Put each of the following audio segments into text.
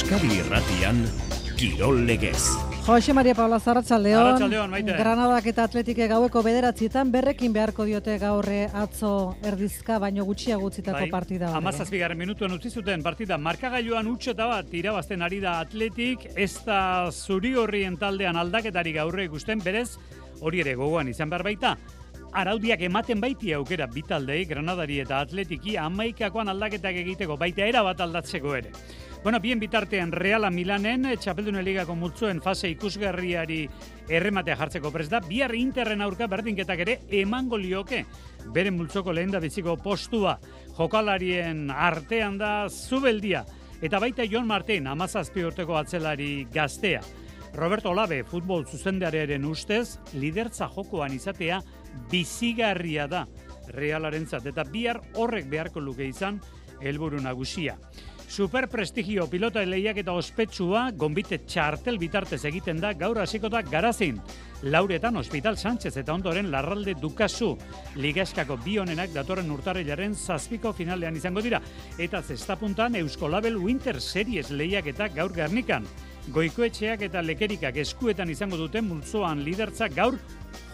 Euskadi Irratian Kirol Legez. Jose Maria Paula Zarratxaldeon. Granadak eta Atletike gaueko bederatzietan berrekin beharko diote gaurre atzo erdizka, baino gutxiago utzitako partida. hori. Amazazpigarren minutuan utzi zuten partida markagailuan utxeta bat irabazten ari da atletik, ez da zuri horrien taldean aldaketari gaurre ikusten, berez, hori ere gogoan izan behar baita, araudiak ematen baiti aukera bitaldei, Granadari eta Atletiki amaikakoan aldaketak egiteko, baita era bat aldatzeko ere. Bueno, bien bitartean Reala Milanen, eh, Txapeldunen Ligako multzuen fase ikusgarriari errematea jartzeko prest da, bihar Interren aurka berdinketak ere emango lioke. Beren multzoko lehen da biziko postua, jokalarien artean da zubeldia. Eta baita Jon Martin, amazazpi urteko atzelari gaztea. Roberto Olabe, futbol zuzendarearen ustez, lidertza jokoan izatea bizigarria da Realarentzat eta bihar horrek beharko luke izan helburu nagusia. Super prestigio pilota lehiak eta ospetsua gonbite txartel bitartez egiten da gaur hasiko da garazin. Lauretan Hospital Sánchez eta ondoren Larralde Dukasu. Ligaskako bi honenak datorren urtarrilaren zazpiko finalean izango dira. Eta zestapuntan Eusko Label Winter Series lehiak eta gaur garnikan. Goikoetxeak eta lekerikak eskuetan izango duten multzoan lidertza gaur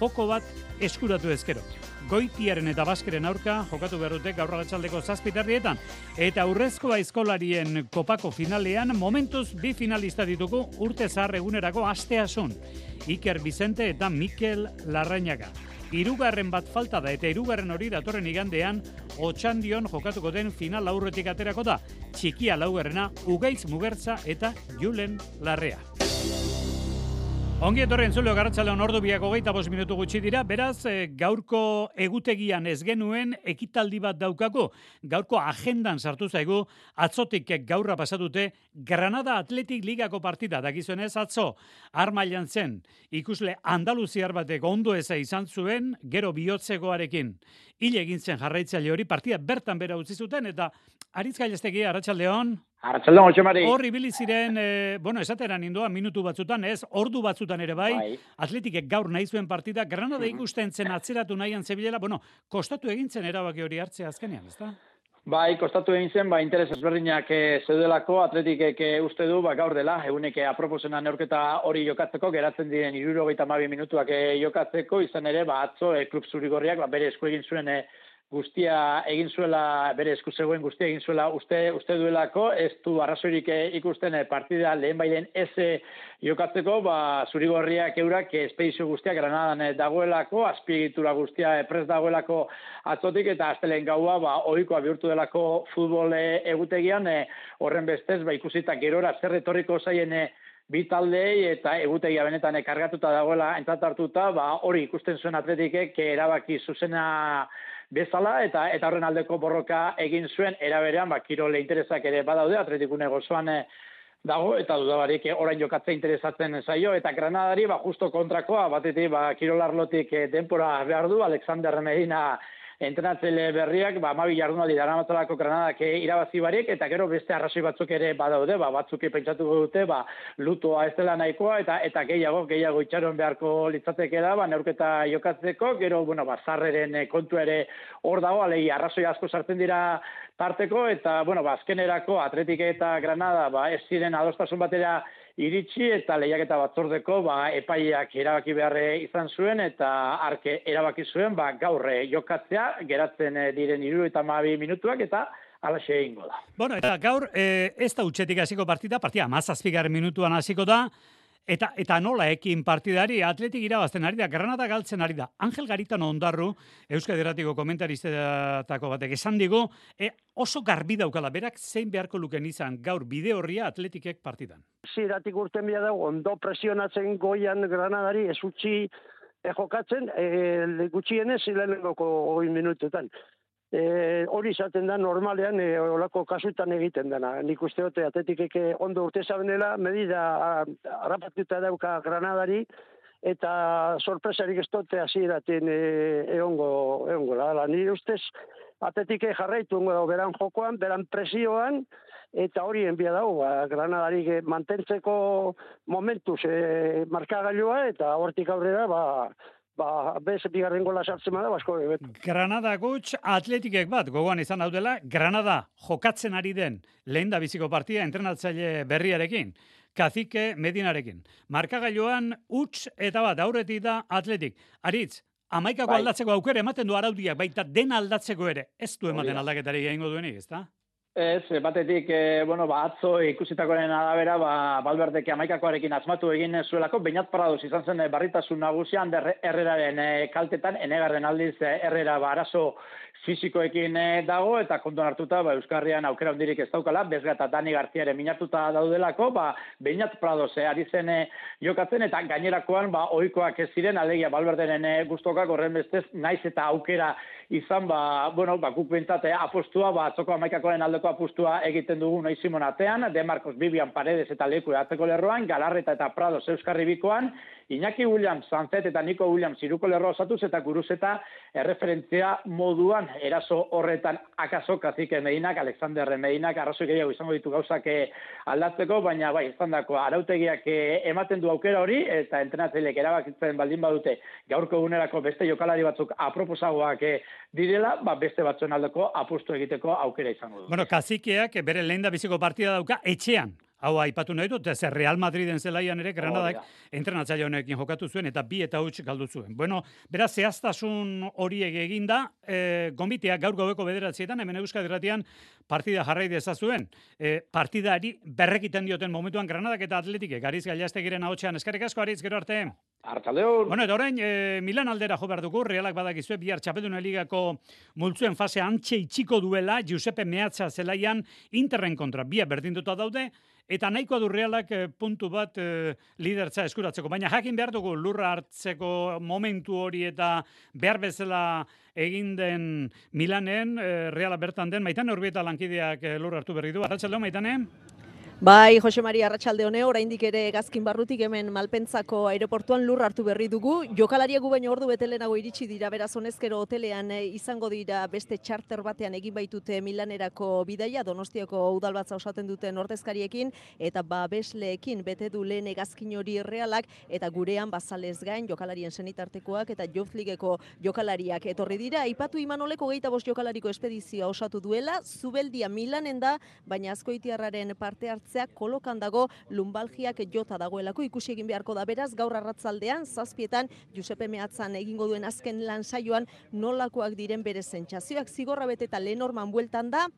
joko bat eskuratu ezkero. Goitiaren eta Baskeren aurka jokatu behar dute gaur arratsaldeko zazpiterrietan. Eta aurrezko aizkolarien kopako finalean momentuz bi finalista ditugu urte zahar egunerako asteasun. Iker Vicente eta Mikel Larrañaga. Hirugarren bat falta da eta hirugarren hori datorren igandean otxandion jokatuko den final aurretik aterako da. Txikia laugarrena, Ugaitz Mugertza eta Julen Larrea. Ongi etorren zuleo garratxalean ordu biak hogeita bost minutu gutxi dira, beraz eh, gaurko egutegian ez genuen ekitaldi bat daukako, gaurko agendan sartu zaigu, atzotik gaurra pasatute Granada Atletik Ligako partida, dakizuenez atzo, armailan zen, ikusle Andaluziar batek ondo eza izan zuen, gero bihotzegoarekin. Hile egin zen jarraitzaile hori partida bertan bera utzi zuten, eta Aritz Gailestegi, Arratxaldeon, Arratxaldon, Jose Mari. Hor ibili ziren, eh, bueno, esateran indoa minutu batzutan, ez, ordu batzutan ere bai, Bai. atletikek gaur nahi zuen partida, Granada Mhm. ikusten zen atzeratu nahian zebilela, bueno, kostatu egin zen erabaki hori hartzea azkenean, ezta? Bai, kostatu egin zen, ba, interes ezberdinak eh, zeudelako, atletikek eh, uste du, ba, gaur dela, egunek eh, aproposena neurketa hori jokatzeko, geratzen diren irurogeita mabi minutuak eh, jokatzeko, izan ere, ba, atzo, eh, klub zurigorriak, ba, bere esku egin zuen eh, guztia egin zuela, bere esku zegoen guztia egin zuela uste, uste duelako, ez du arrazoirik eh, ikusten eh, partida lehen bailen ez eh, jokatzeko, ba, zurigorriak eurak espedizio guztia granadan dagoelako, azpiegitura guztia prest dagoelako atzotik, eta astelen gaua, ba, ohikoa bihurtu delako futbol egutegian, horren bestez, ba, ikusita gerora zer etorriko zaien bi taldei eta egutegia benetan kargatuta dagoela entzat hartuta, ba, hori ikusten zuen atletikek erabaki zuzena bezala eta eta horren aldeko borroka egin zuen. Era berean ba kirole interesak ere badaude atletikune gozoan eh, dago eta dudabarik eh, orain jokatzea interesatzen zaio. Eta Granadari ba justo kontrakoa batetik ba kirolarlotik eh, denpora behar du Alexander Medina entrenatzaile berriak, ba, amabi jardunaldi daramatzalako granadak eh, irabazi barik, eta gero beste arrazoi batzuk ere badaude, ba, batzuk pentsatu dute, ba, lutoa ez dela nahikoa, eta eta gehiago, gehiago itxaron beharko litzateke da, ba, neurketa jokatzeko, gero, bueno, ba, zarreren eh, kontu ere hor dago, alei, arrazoi asko sartzen dira tarteko, eta, bueno, ba, azkenerako Atletik eta Granada, ba, ez ziren adostasun batera iritsi eta lehiaketa batzordeko ba, epaileak erabaki beharre izan zuen eta arke erabaki zuen ba, gaurre jokatzea geratzen eh, diren iru eta mabi minutuak eta alaxe egingo da. Bueno, eta gaur, eh, ez da utxetik hasiko partida, partida mazazpigar minutuan hasiko da, Eta, eta nola ekin partidari atletik irabazten ari da, Granada galtzen ari da. Angel Garitan ondarru, Euskadi Erratiko komentaristetako batek esan digu, e, oso garbi daukala, berak zein beharko luken izan gaur bide horria atletikek partidan. ziratik urten bila dago, ondo presionatzen goian Granadari, ez utzi e, jokatzen, e, gutxienez lehenengoko hori minututan. E, hori izaten da normalean e, olako kasutan egiten dena. Nik uste dute atletikeke ondo urte zabenela, medida harrapatuta dauka Granadari, eta sorpresarik ez dute hasieraten e, egongo, egongo la. Nire ustez, atletike jarraitu beran jokoan, beran presioan, eta hori enbia dago, ba, Granadarik eh, mantentzeko momentuz e, markagailua, eta hortik aurrera, ba, ba, bez bigarren gola sartzen bada, basko ebet. Granada gutx atletikek bat, gogoan izan daudela, Granada jokatzen ari den lehen da biziko partia entrenatzaile berriarekin. Kazike Medinarekin. Markagailuan utz eta bat aurretik da atletik. Aritz, amaikako Bai. aldatzeko aukera ematen du araudiak, baita den aldatzeko ere. Ez du ematen aldaketari egingo duenik, ezta? Ez, batetik, e, bueno, ba, atzo ikusitakoaren arabera, ba, Balberdeke amaikakoarekin asmatu egin zuelako, bainat paradoz izan zen eh, barritasun nagusian, erreraren eh, kaltetan, enegarren aldiz eh, errera ba, arazo fizikoekin eh, dago, eta kontuan hartuta, ba, Euskarrian aukera hundirik ez daukala, bezga eta Dani Garziare minatuta daudelako, ba, bainat paradoz eh, ari zen eh, jokatzen, eta gainerakoan, ba, oikoak ez ziren, alegia Balberderen eh, guztokak horren bestez, naiz eta aukera izan, ba, bueno, ba, guk bintzate apostua, ba, atzoko amaikakoaren aldeko apustua egiten dugu noiz Simon atean, De Marcos Bibian Paredes eta Leku atzeko lerroan, Galarreta eta Prado Euskarri bikoan, Iñaki Williams, Sanzet eta Nico Williams iruko lerroa osatuz eta guruzeta erreferentzia moduan eraso horretan akaso kazike Medinak, Alexander Medinak, arrazoi gehiago izango ditu gauzak eh, aldatzeko, baina bai, izan dako, arautegiak eh, ematen du aukera hori, eta entrenatzaileek erabakitzen baldin badute gaurko egunerako beste jokalari batzuk aproposagoak eh, direla, ba, beste batzuen aldeko apustu egiteko aukera izango du. Bueno, kazikeak bere lehen da biziko partida dauka etxean. Hau aipatu nahi dut, ez Real Madriden zelaian ere Granadak entrenatzaile honekin jokatu zuen eta bi eta huts galdu zuen. Bueno, beraz zehaztasun horiek eginda, e, gombitea gaur gaueko bederatzietan, hemen Euskadi Irratian partida jarrai dezazuen. E, partidari berrekiten dioten momentuan Granadak eta Atletikek, Ariz Gaiastegiren ahotsean eskerrik asko Ariz gero arte. Artaldeon, Bueno, eta orain, e, Milan aldera jo behar dugu, realak badakizue, bihar txapelduna ligako multzuen fase antxe itxiko duela, Giuseppe Meatza zelaian Interren kontra, bia berdinduta daude, eta nahikoa du realak e, puntu bat e, lidertza eskuratzeko. Baina jakin behar dugu lurra hartzeko momentu hori eta behar bezala egin den Milanen, e, reala bertan den, maitane horbieta lankideak e, lurra hartu berri du. Arratxaldeo, maitane? Bai, Jose Maria Arratsalde hone, oraindik ere gazkin barrutik hemen Malpentzako aeroportuan lur hartu berri dugu. Jokalariak gu baino ordu betelenago iritsi dira, beraz honezkero hotelean eh, izango dira beste charter batean egin baitute Milanerako bidaia, Donostiako udalbatza osaten duten ordezkariekin eta babesleekin bete du lehen hegazkin hori realak eta gurean bazalez gain jokalarien senitartekoak eta Youth Ligeko jokalariak etorri dira. Aipatu Imanoleko geita bost jokalariko espedizioa osatu duela, Zubeldia Milanen da, baina azkoitiarraren parte hartzea kolokan dago lumbalgiak jota dagoelako ikusi egin beharko da. Beraz gaur arratzaldean zazpietan Giuseppe Meatzan egingo duen azken lan saioan nolakoak diren bere sentsazioak zigorra bete eta Lenorman bueltan da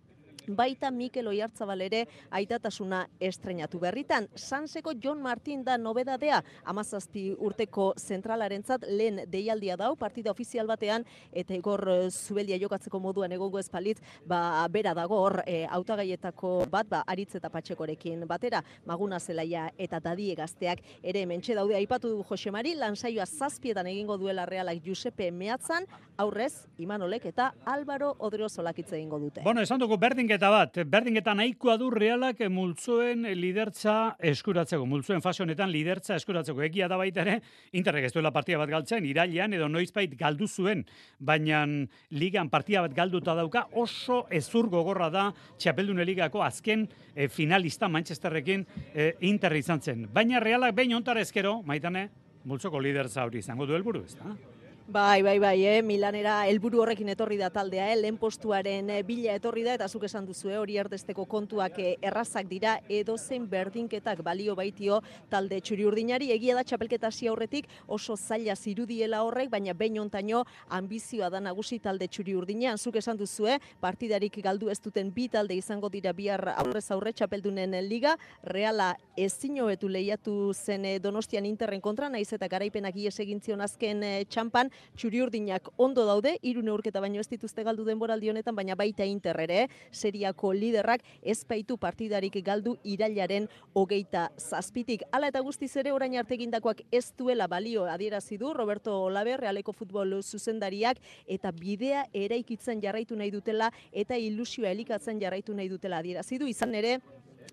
Baita Mikel Oiartzabal ere aitatasuna estrenatu berritan. Sanseko John Martin da nobedadea, amazazpi urteko zentralarentzat lehen deialdia dau, partida ofizial batean, eta igor eh, zubelia jokatzeko moduan egongo espalitz, ba, bera dago hor e, autagaietako bat, ba, aritz eta patxekorekin batera, maguna zelaia eta dadie gazteak ere hementxe daude aipatu du Josemari, lansaioa zazpietan egingo duela realak Giuseppe Meatzan, aurrez, Imanolek eta Álvaro Odriozolak hitz egingo dute. Bueno, esan dugu berdinketa bat, berdinketa nahikoa du realak multzuen lidertza eskuratzeko, multzuen fase honetan lidertza eskuratzeko. Egia da baita ere, Interrek ez duela partida bat galtzen, irailean edo noizbait galdu zuen, baina ligan partida bat galduta dauka, oso ezur gogorra da Txapeldune ligako azken eh, finalista Manchesterrekin eh, Inter izan zen. Baina realak behin ontar ezkero, maitane, multzoko lidertza hori izango du helburu, ez da? Bai, bai, bai, eh? Milanera helburu horrekin etorri da taldea, eh? lehen postuaren eh, bila etorri da, eta zuk esan duzu, hori erdesteko kontuak eh, errazak dira, edozein berdinketak balio baitio talde txuri urdinari, egia da txapelketa hasi aurretik oso zaila zirudiela horrek, baina behin ontaino ambizioa da nagusi talde txuri urdinean, zuk esan duzu, eh? partidarik galdu ez duten bi talde izango dira bihar aurrez aurre txapeldunen liga, reala ezin hobetu lehiatu zen eh, Donostian Interren kontra, naiz eta garaipenak ies egin zion azken txampan, txuri urdinak ondo daude, hiru neurketa baino ez dituzte galdu denboraldi honetan, baina baita Inter ere, seriako liderrak ez baitu partidarik galdu irailaren hogeita zazpitik. Hala eta guztiz ere orain arte egindakoak ez duela balio adierazi du Roberto Olabe, Realeko futbol zuzendariak, eta bidea eraikitzen jarraitu nahi dutela, eta ilusioa elikatzen jarraitu nahi dutela adierazi du, izan ere,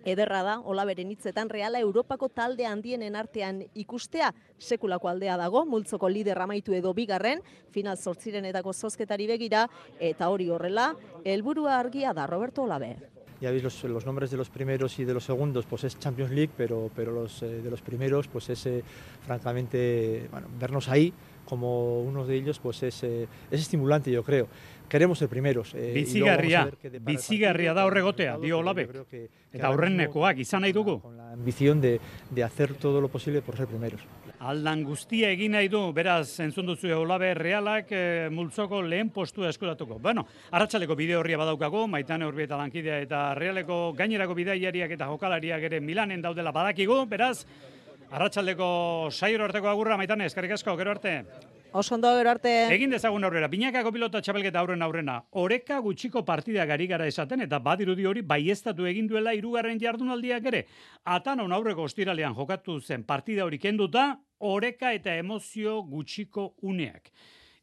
Ederra da, olaberen hitzetan, reala Europako talde handienen artean ikustea, sekulako aldea dago, multzoko lider amaitu edo bigarren, final zortzirenetako zozketari begira, eta hori horrela, helburua argia da Roberto Olabe. Ya veis los, los, nombres de los primeros y de los segundos, pues es Champions League, pero, pero los eh, de los primeros, pues es eh, francamente, bueno, vernos ahí, como uno de ellos, pues es, eh, es estimulante, yo creo. Queremos ser primeros. Eh, bizigarria, bizigarria da horregotea, dio Olabek. Eta aurrennekoak izan nahi dugu. Con la ambición de, de hacer todo lo posible por ser primeros. Aldan guztia egin nahi du, beraz, entzun duzu Olabe realak e, multzoko lehen postua eskuratuko. Bueno, arratsaleko bideo horria badaukago, maitane horbieta lankidea eta realeko gainerako bidaiariak eta jokalariak ere Milanen daudela badakigu, beraz, arratsaldeko sairo arteko agurra, maitane, eskarrik asko, gero arte. Oso ondo gero arte. Egin dezagun aurrera. Binakako pilota txapelketa aurren aurrena. Oreka gutxiko partida gari gara esaten eta badirudi hori baiestatu egin duela hirugarren jardunaldiak ere. Atan on aurreko ostiralean jokatu zen partida hori kenduta, oreka eta emozio gutxiko uneak.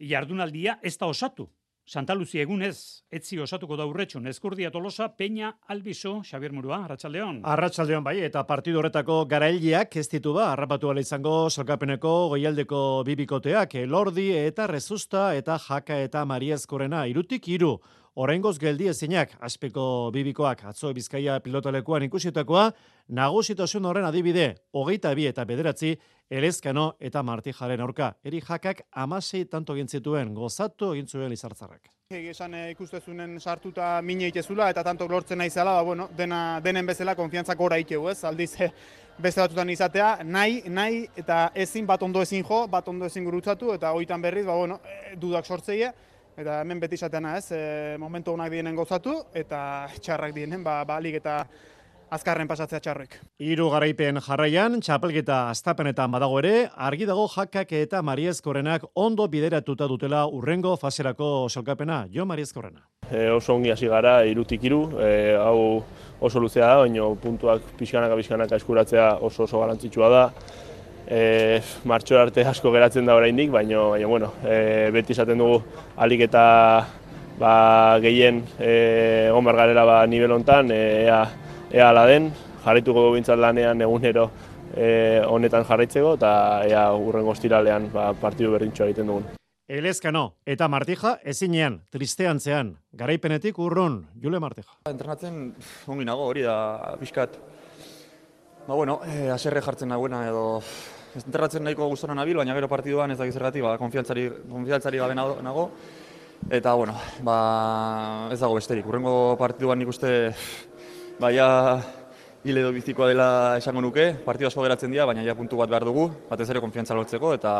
Jardunaldia ez da osatu. Santa Lucia egunez, etzi osatuko da urretxun, eskurdia tolosa, peña, albizo, Xavier Murua, Arratxaldeon. Arratxaldeon bai, eta partidu horretako garailiak ez ditu ba, harrapatu izango salkapeneko goialdeko bibikoteak, elordi eta rezusta eta jaka eta mariazkorena, irutik iru, Oraingoz geldi ezinak, aspeko bibikoak atzo bizkaia pilotalekuan ikusietakoa, nagusitasun horren adibide, hogeita bi eta bederatzi, elezkano eta martijaren aurka. Eri jakak amasei tanto gintzituen, gozatu egin zuen lizartzarrak. Esan eh, ikustezunen sartuta mine itezula eta tanto lortzen nahi zela, ba, bueno, dena, denen bezala konfiantzak gora ikeu, ez? Aldiz, eh, beste batutan izatea, nahi, nahi, eta ezin bat ondo ezin jo, bat ondo ezin gurutzatu, eta hoitan berriz, ba, bueno, eh, dudak sortzeie, eta hemen beti izateana ez, e, momentu honak dienen gozatu, eta txarrak dienen, ba, balik eta azkarren pasatzea txarrek. Hiru garaipen jarraian, txapelketa astapenetan badago ere, argi dago jakak eta Mariezkorenak ondo bideratuta dutela urrengo faserako salkapena. Jo Mariezkorena. E, oso ongi hasi gara, irutik iru, e, hau oso luzea da, baina puntuak pixkanaka pixkanaka eskuratzea oso oso garantzitsua da e, martxo arte asko geratzen da oraindik, baina baina bueno, e, beti esaten dugu alik eta ba, gehien e, egon garela ba, nivel hontan, e, ea, ea ala den, jarraituko du lanean egunero e, honetan jarraitzeko eta ea urrengo ostiralean ba, partidu berdintxoa egiten dugun. Elezkano eta Martija ezinean, tristean zean, garaipenetik urrun, Jule Martija. Entrenatzen ongi nago hori da, pixkat, Ba, bueno, eh, aserre jartzen nagoena edo enterratzen nahiko gustona nabil, baina gero partiduan ez da gizergatik, ba, konfiantzari, konfiantzari gabe nago. Eta, bueno, ba, ez dago besterik. Urrengo partiduan nik uste, baia, hile edo bizikoa dela esango nuke, partidu asko geratzen dira, baina ja puntu bat behar dugu, batez ere konfiantza lortzeko eta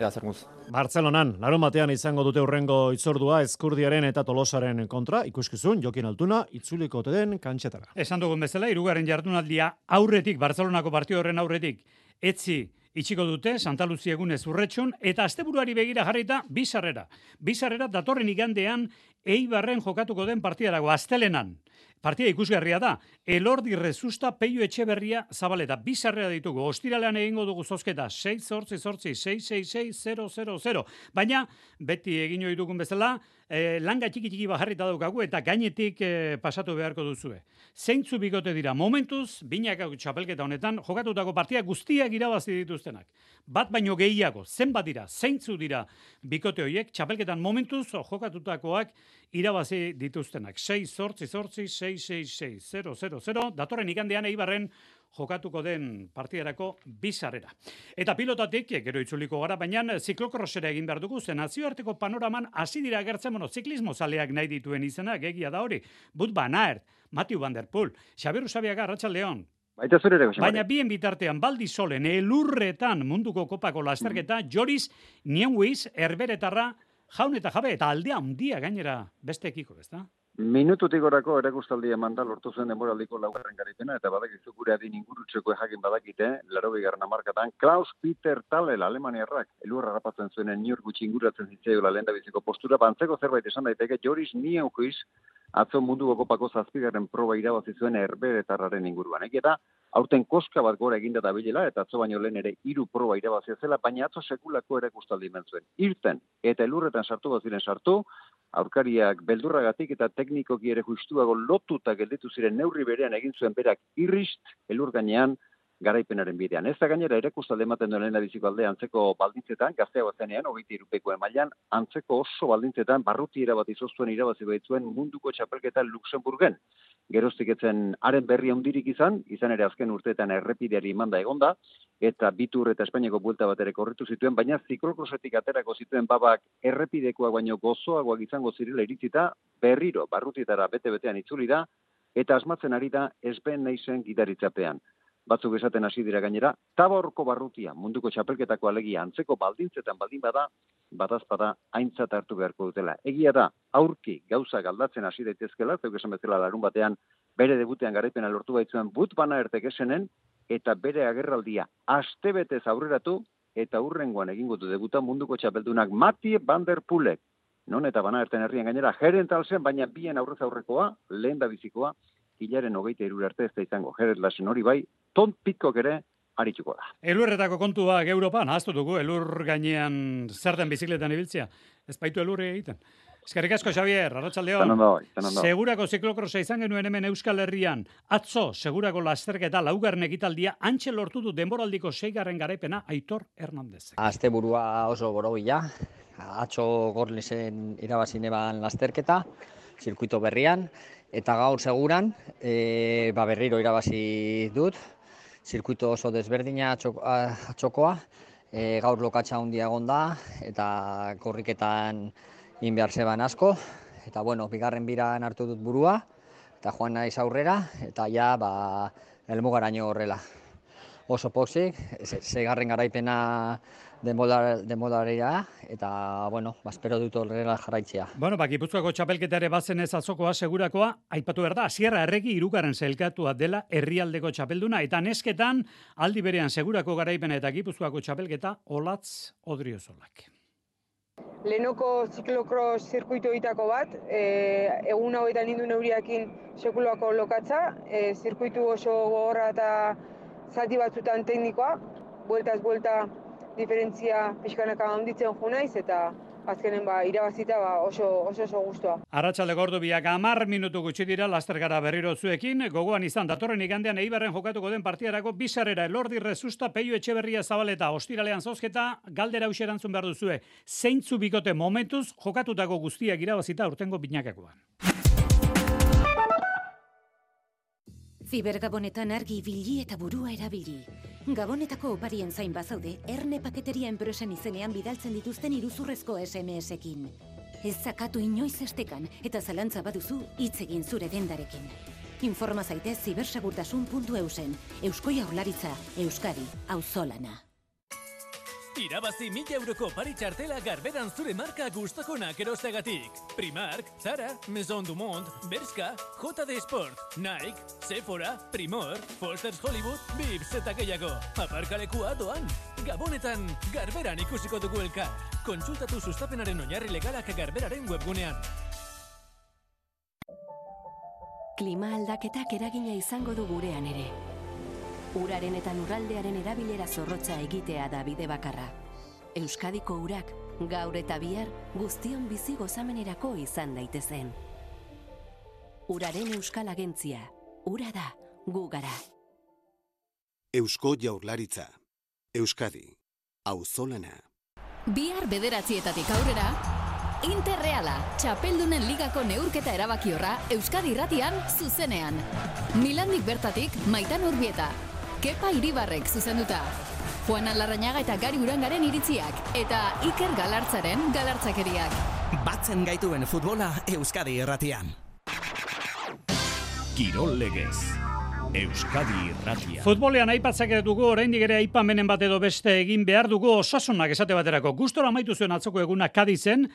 ea zer guz. Bartzelonan, larun batean izango dute urrengo itzordua eskurdiaren eta tolosaren kontra, ikuskizun, jokin altuna, itzuliko den kantxetara. Esan dugun bezala, irugarren jardunaldia aurretik, Bartzelonako partidu horren aurretik, etzi itxiko dute Santa Lucia egunez urretxun, eta asteburuari begira jarrita, bizarrera. Bizarrera datorren igandean, eibarren jokatuko den partidarago, astelenan. Partida ikusgarria da. Elordi rezusta peio etxe berria zabaleta. Bizarrea ditugu. Ostiralean egingo dugu zozketa. 6 zortzi zortzi 666 Baina, beti egin hori dugun bezala, e, langa txiki txiki bajarrita daukagu eta gainetik e, pasatu beharko duzue. Zeintzu bigote dira, momentuz, binak txapelketa honetan, jokatutako partia guztiak irabazi dituztenak. Bat baino gehiago, zenbat dira, zeintzu dira bikote horiek, txapelketan momentuz jokatutakoak irabazi dituztenak. 6 zortzi zortzi 666 datorren ikandean eibarren jokatuko den partidarako bizarrera. Eta pilotatik, gero itzuliko gara, baina ziklokrosera egin behar dugu, zen nazioarteko panoraman hasi dira agertzen monoziklismo zaleak nahi dituen izenak, egia da hori. But Banaert, Matiu Van Der Poel, Xabier Usabiaga, Leon. Baita zure Baina bien bitartean, baldi solen, elurretan munduko kopako lasterketa, mm. Joris Nienwiz, Herberetarra, jaun eta jabe, eta aldea handia gainera beste ekiko, ez da? Minututik orako erakustaldi eman da lortu zen demoraldiko laugarren garipena, eta badakizu gure adin ingurutzeko jakin badakite, laro bigarren amarkatan, Klaus Peter Talel, Alemaniarrak, elurra rapatzen zuenen New gutxi inguratzen zitzeo la lenda biziko postura, bantzeko zerbait esan daiteke, Joris Nienkuiz, atzo mundu gokopako zazpigarren proba irabazi zuen erberetarraren inguruan. Eki eta, aurten koska bat gora eginda da bilela, eta atzo baino lehen ere hiru proba irabazia zela, baina atzo sekulako erakustaldi zuen. Irten, eta elurretan sartu bat ziren sartu, aurkariak beldurragatik eta teknikoki ere justuago lotuta gelditu ziren neurri berean egin zuen berak irrist elur gainean garaipenaren bidean. Ez da gainera erakustalde ematen duen lehen biziko alde antzeko baldintzetan, gaztea batenean, hogeita irupeko emailan, antzeko oso baldintzetan, barruti irabazi zoztuen irabazi baitzuen munduko txapelketa Luxemburgen. Geroztik etzen haren berri handirik izan, izan ere azken urteetan errepideari imanda egonda, eta bitur eta Espainiako buelta bat ere korritu zituen, baina ziklokrosetik aterako zituen babak errepidekoak baino gozoagoak izango zirela iritzita, berriro barrutietara bete-betean itzuli da, eta asmatzen ari da ezben naizen gidaritzapean. Batzuk esaten hasi dira gainera, taborko barrutia munduko txapelketako alegia antzeko baldintzetan baldin bada, batazpada aintzat hartu beharko dutela. Egia da, aurki gauza galdatzen hasi daitezkela, zeuk esan bezala larun batean, bere debutean garaipena lortu baitzuen but bana ertek esenen, eta bere agerraldia astebetez aurreratu, eta hurrengoan egingo du debuta munduko txapeldunak Mati Van Der Pulek. Non eta bana erten herrian gainera, jeren talzen, baina bien aurrez aurrekoa, lehen da bizikoa, hilaren hogeita irure arte ez da izango. Jeret lasen hori bai, ton pitkok ere, arituko da. Elurretako kontuak Europan, ahaztu dugu, elur gainean zer den bizikletan ibiltzea. Ez baitu elurre egiten. Eskerrik asko, Xavier, arratsaldeon. Segurako ziklokrosa izan genuen hemen Euskal Herrian. Atzo, segurako lasterketa laugarren ekitaldia, antxe lortu du denboraldiko seigarren garaipena Aitor Hernandez. Azte burua oso borobila. Atzo gorlizen irabazine ban lasterketa, zirkuito berrian, eta gaur seguran, e, ba berriro irabazi dut, zirkuito oso desberdina atxokoa, e, gaur lokatxa handia egon da, eta korriketan in behar zeban asko, eta bueno, bigarren biran hartu dut burua, eta joan naiz aurrera, eta ja, ba, helmugaraino horrela. Oso pozik, se- seigarren denbolarera, eta, bueno, ba, espero dut horrela jarraitzea. Bueno, ba, Gipuzkoako txapelketa ere bazen ez atzokoa segurakoa, aipatu behar da, Sierra Erregi irugarren zelkatua dela herrialdeko txapelduna, eta nesketan aldi berean segurako garaipena eta Gipuzkoako txapelketa olatz odriozolak. Lehenoko ziklokros zirkuito egitako bat, e, egun hauetan nindu neuriakin sekulako lokatza, e, zirkuitu oso gogorra eta zati batzutan teknikoa, bueltaz buelta diferentzia pixkanaka handitzen jo naiz eta azkenen ba, irabazita ba, oso, oso oso guztua. Arratxalde gordu biak amar minutu gutxi dira lastergara berriro zuekin, gogoan izan datorren igandean eibarren jokatuko den partiarako bizarrera elordi rezusta peio etxeberria zabaleta ostiralean zozketa galdera hausia erantzun behar duzue. Zeintzu bikote momentuz jokatutako guztiak irabazita urtengo binakakoan. Zibergabonetan argi ibili eta burua erabili. Gabonetako oparien zain bazaude, erne paketeria enpresen izenean bidaltzen dituzten iruzurrezko SMS-ekin. Ez zakatu inoiz estekan eta zalantza baduzu hitz egin zure dendarekin. Informa zaitez zibersegurtasun.eusen. Eusko Jaurlaritza, Euskadi, auzolana. Irabazi mila euroko pari txartela garberan zure marka gustokonak erostegatik. Primark, Zara, Maison du Monde, Berska, JD Sport, Nike, Sephora, Primor, Foster's Hollywood, Bips eta gehiago. Aparkalekua doan. Gabonetan, garberan ikusiko dugu elkar. Kontsultatu sustapenaren oinarri legalak garberaren webgunean. Klima aldaketak eragina izango du gurean ere. Uraren eta lurraldearen erabilera zorrotza egitea da bide bakarra. Euskadiko urak, gaur eta bihar, guztion bizi gozamenerako izan daitezen. Uraren Euskal Agentzia, ura da, gu gara. Eusko Jaurlaritza. Euskadi. Auzolana. Bihar bederatzietatik aurrera, Interreala, txapeldunen ligako neurketa erabakiorra Euskadi irratian zuzenean. Milandik bertatik, maitan urbieta. Kepa Iribarrek zuzenduta. Juan Alarrañaga eta Gari Urangaren iritziak. Eta Iker Galartzaren galartzakeriak. Batzen gaituen futbola Euskadi irratian. Kirol legez. Euskadi irratia. Futbolean aipatzak dugu oraindik ere aipamenen bat edo beste egin behar dugu osasunak esate baterako. Gustora amaitu zuen atzoko eguna Kadizen,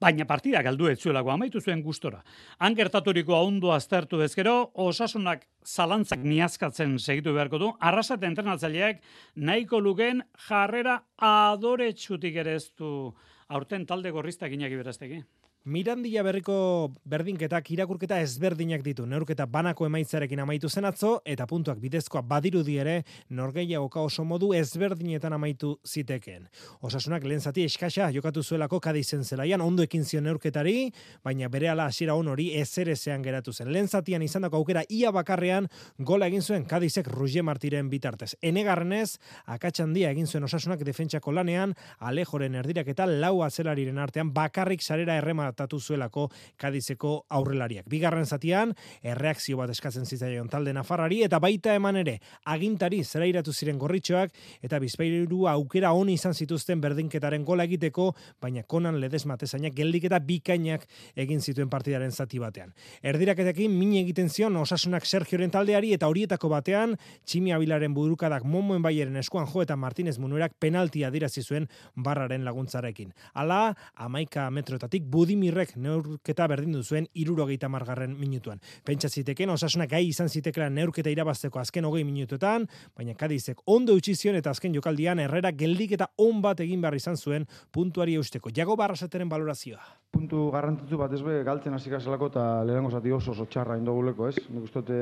baina partida galdu ez zuelako amaitu zuen gustora. Han gertaturiko ondo aztertu ezkero, osasunak zalantzak miazkatzen segitu beharko du. Arrasate entrenatzaileak nahiko luken jarrera adoretsutik ere ez du aurten talde gorriztak inaki beraztegi. Mirandilla berriko berdinketak irakurketa ezberdinak ditu. Neurketa banako emaitzarekin amaitu zen atzo eta puntuak bidezkoa badirudi ere norgeiagoka oso modu ezberdinetan amaitu ziteken. Osasunak lehen zati eskasa jokatu zuelako kadizen zelaian ondo ekin zion neurketari, baina berehala hasiera on hori ezerezean geratu zen. Lehen zatian izandako aukera ia bakarrean gola egin zuen kadizek Ruge Martiren bitartez. Enegarrenez, akatxandia egin zuen osasunak defentsako lanean, Alejoren erdirak eta lau atzelariren artean bakarrik sarera erremat tratatu zuelako Kadizeko aurrelariak. Bigarren zatian, erreakzio bat eskatzen zitzaion talde Nafarrari eta baita eman ere agintari zerairatu ziren gorritxoak eta bizpairu aukera honi izan zituzten berdinketaren gola egiteko, baina konan ledez matezainak geldik eta bikainak egin zituen partidaren zati batean. Erdiraketekin min egiten zion osasunak Sergioren taldeari eta horietako batean Tximi Abilaren burukadak Momoen Baieren eskuan jo eta Martinez Munuerak penaltia dirazi zuen barraren laguntzarekin. Hala, amaika metrotatik Budimirrek neurketa berdin duzuen irurogeita margarren minutuan. Pentsa ziteken osasunak gai izan zitekela neurketa irabazteko azken hogei minutuetan, baina Kadizek ondo utzi zion eta azken jokaldian herrera geldik eta on bat egin behar izan zuen puntuari eusteko. Jago barrasateren valorazioa. Puntu garrantzitsu bat ez be, galtzen hasi gazelako eta lehenengo zati oso oso txarra indoguleko, ez? Nik uste dute,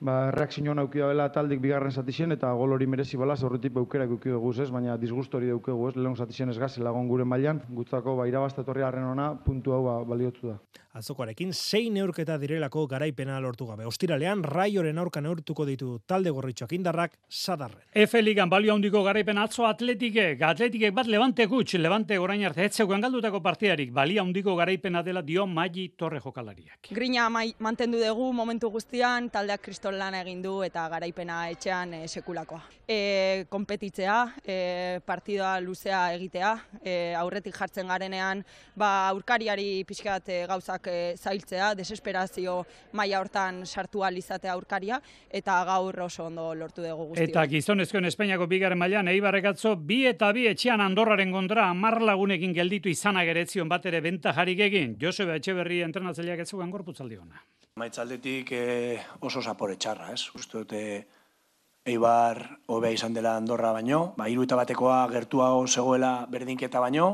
ba, reakzioan aukia bela taldik bigarren zatixen eta gol hori merezi bala, zorretik aukera auki dugu, ez? Baina disgusto hori daukegu, ez? Lehenengo zatixen ez gazela gure mailan, gutzako ba, irabazta torri harren ona, puntu hau ba, baliotu da. Azokoarekin, sei neurketa direlako garaipena lortu gabe. Ostiralean, raioren aurka neurtuko ditu talde gorritxoak indarrak, sadarren. F Ligan balio handiko garaipen atzo atletikek, atletikek bat levante gutx, levante orain arte etzegoen galdutako partidarik, balio handiko garaipena dela dio Magi Torre jokalariak. Grina mai, mantendu dugu momentu guztian, taldeak kriston lan egin du eta garaipena etxean e, sekulakoa. E, kompetitzea, e, partida luzea egitea, e, aurretik jartzen garenean, ba, aurkariari pixkat e, gauzak e, zailtzea, desesperazio maila hortan sartu izatea aurkaria, eta gaur oso ondo lortu dugu guzti. Eta gizonezkoen Espainiako bigarren mailan Eibarrek atzo bi eta bi etxean Andorraren kontra hamar lagunekin gelditu izanak eretzion bat ere bentajarik egin. Joseba Etxeberri entrenatzaileak ez zugan gorputzaldi ona. Maitzaldetik eh, oso zapore txarra, ez? Uste dute Eibar hobea izan dela Andorra baino, ba, iru eta batekoa gertuago zegoela berdinketa baino,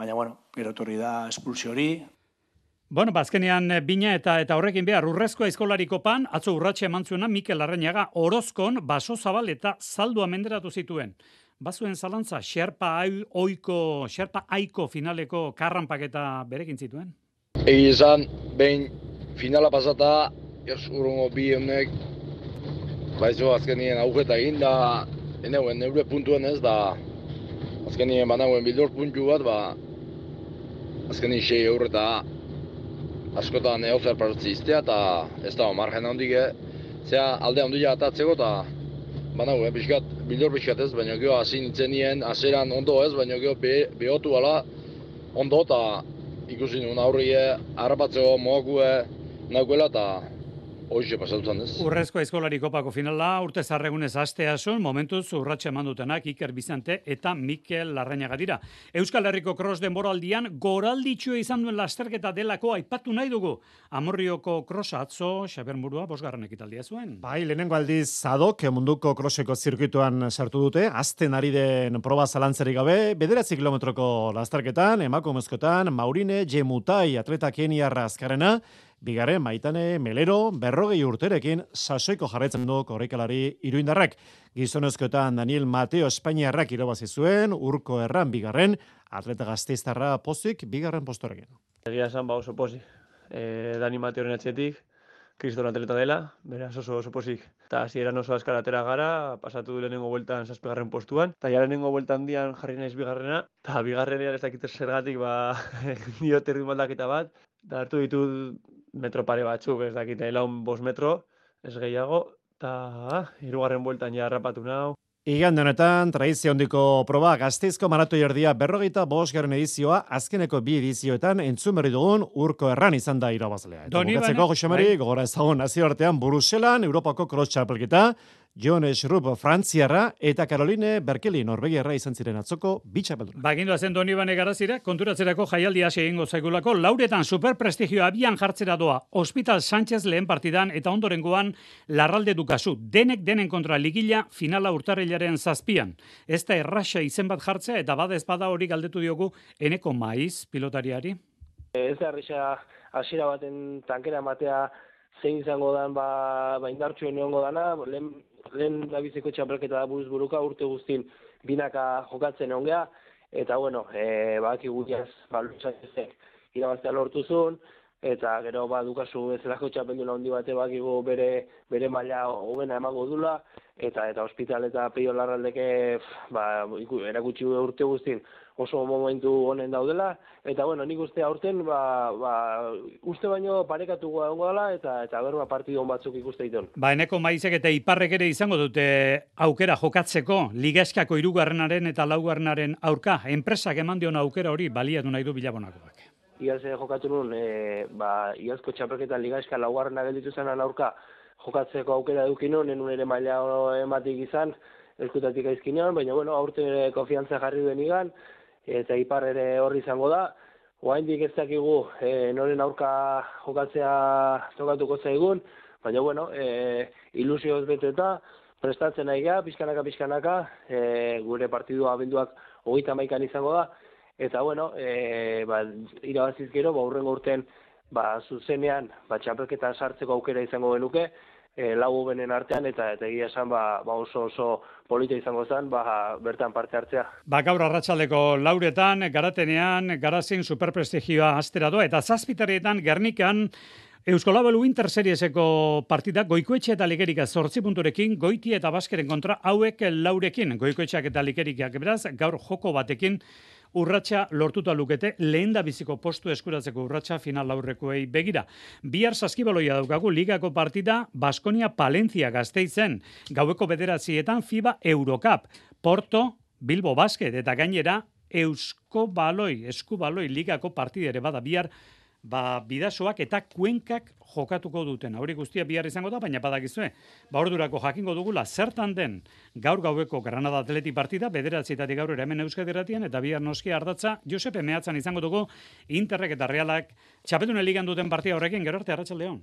baina, bueno, gero torri da espulsio hori, Bueno, bazkenean eh, bina eta eta horrekin behar urrezkoa aizkolari kopan, atzo urratxe eman zuena Mikel Arreñaga orozkon baso zabal eta zaldua menderatu zituen. Bazuen zalantza, xerpa ai- oiko, xerpa aiko finaleko karranpak eta berekin zituen. Egi izan, behin finala pasata, ez urungo bi honek, baizu azkenien augeta egin da, eneuen neure puntuen ez da, azkenien banauen bildor puntu bat, ba, azkenien sei aurre eta askotan eozer parutzi iztea, eta ez da, margen handik, zea alde handia atatzeko, eta banago, eh, pixkat, bildor pixkat ez, baina gero hasi nintzen nien, aseran ondo ez, baina gero be, behotu ala, ondo, eta ikusi nuen aurrie, harrapatzeko mogakue nahuela, eta hoxe pasatutzen ez. Urrezko aizkolari kopako finala, urte zarregunez asteasun, momentuz urratxe eman dutenak Iker Bizante eta Mikel Larrañaga dira. Euskal Herriko cross denboraldian goralditxua izan duen lasterketa delako aipatu nahi dugu. Amorrioko crossa atzo, Xaber Murua, bosgarren ekitaldia zuen. Bai, lehenengo aldiz zadok munduko kroseko zirkuituan sartu dute, azten ari den proba zalantzerik gabe, bederatzi kilometroko lasterketan, emakumezkotan, Maurine, Jemutai, atleta Keniarra azkarena, Bigarren maitane Melero berrogei urterekin sasoiko jarraitzen du korrikalari iruindarrak. Gizonezkoetan Daniel Mateo Espainiarrak irabazi zuen, urko erran bigarren, atleta gazteiztarra pozik bigarren postorekin. Egia esan ba oso pozik. E, Dani Mateoren atxetik, kriston atleta dela, beraz oso oso pozik. Eta hasieran oso askar atera gara, pasatu du lehenengo bueltan zazpigarren postuan, eta ja lehenengo bueltan dian jarri naiz bigarrena, eta bigarrenean ez dakite zergatik ba, diote ritmo aldaketa bat, eta hartu ditut metro pare batzuk, ez dakite, laun bos metro, ez gehiago, eta hirugarren bueltan ja harrapatu nau. Igande honetan, tradizio hondiko proba gazteizko maratoi erdia berrogeita bosgarren edizioa, azkeneko bi edizioetan entzun berri dugun urko erran izan da irabazlea. Eta Doni bukatzeko, Josemari, bai. gogora ezagun nazio artean, Bruselan, Europako cross txapelketa, Jon Schrupp Frantziarra eta Caroline Berkeli Norvegiarra izan ziren atzoko bitxapelduna. Bagindu zen Doni Bane garazira, konturatzerako jaialdi hasi egingo zaigulako, lauretan superprestigio abian jartzera doa, Hospital Sánchez lehen partidan eta ondorengoan larralde dukazu, denek denen kontra ligila finala urtarrilaren zazpian. Ez da erraxa izen bat jartzea eta bada ez bada hori galdetu diogu eneko maiz pilotariari. Ez da erresa hasiera baten tankera ematea zein izango dan ba, ba indartsuen egongo dana, lehen, lehen labizeko txapelketa da buruz buruka urte guztin binaka jokatzen egon geha, eta bueno, e, baki gutiaz, ba, Luis Sánchezek irabaztea lortu zuen, eta gero ba dukazu bezalako txapeldun handi bate bakigu bere bere maila hobena emango dula eta eta ospital eta peio larraldeke ba erakutsi urte guztin oso momentu honen daudela eta bueno nik uste aurten ba, ba uste baino parekatu egongo dela eta eta berba partidu on batzuk ikuste ditun. Ba eneko maizek eta iparrek ere izango dute aukera jokatzeko ligaskako hirugarrenaren eta laugarrenaren aurka enpresak eman dion aukera hori baliatu nahi du bilabonakoak. Iaz jokatu nun, e, ba, iazko txapelketan ligaska laugarrena gelditu zenan aurka jokatzeko aukera dukin nun, enun ere maila ematik izan, eskutatik aizkinean, baina bueno, aurte konfiantza jarri duen igan, eta ipar ere horri izango da. Oaindik ez dakigu e, noren aurka jokatzea tokatuko zaigun, baina bueno, e, ilusioz bete eta prestatzen nahi ga, pixkanaka, pixkanaka, e, gure partidua abenduak hogeita maikan izango da, eta bueno, e, ba, irabaziz gero, ba, urrengo urten, ba, zuzenean, ba, txapelketan sartzeko aukera izango genuke, e, lau benen artean eta eta egia esan ba, ba oso oso polita izango zen ba, bertan parte hartzea. Ba gaur arratsaldeko lauretan garatenean garazin superprestigioa astera doa eta zazpitarietan Gernikan Euskolabelu Inter Serieseko partida goikoetxe eta ligerika zortzi punturekin, goiti eta baskeren kontra hauek laurekin, goikoetxeak eta ligerikak beraz, gaur joko batekin urratsa lortuta lukete lehen da biziko postu eskuratzeko urratsa final aurrekoei begira. Bihar saskibaloia daukagu ligako partida Baskonia Palencia gazteitzen gaueko bederatzietan FIBA Eurocup. Porto, Bilbo Basket eta gainera Eusko Baloi, Esku Baloi ligako partidere bada bihar ba, bidasoak eta kuenkak jokatuko duten. Hori guztia bihar izango da, baina badakizue. Ba, ordurako jakingo dugula, zertan den gaur gaueko Granada Atleti partida, bederatzietatik gaur hemen euskadiratian, eta bihar noski ardatza, Josepe mehatzan izango dugu, Interrek eta Realak, txapetun eligan duten partia horrekin, gero arte, Arratxaldeon.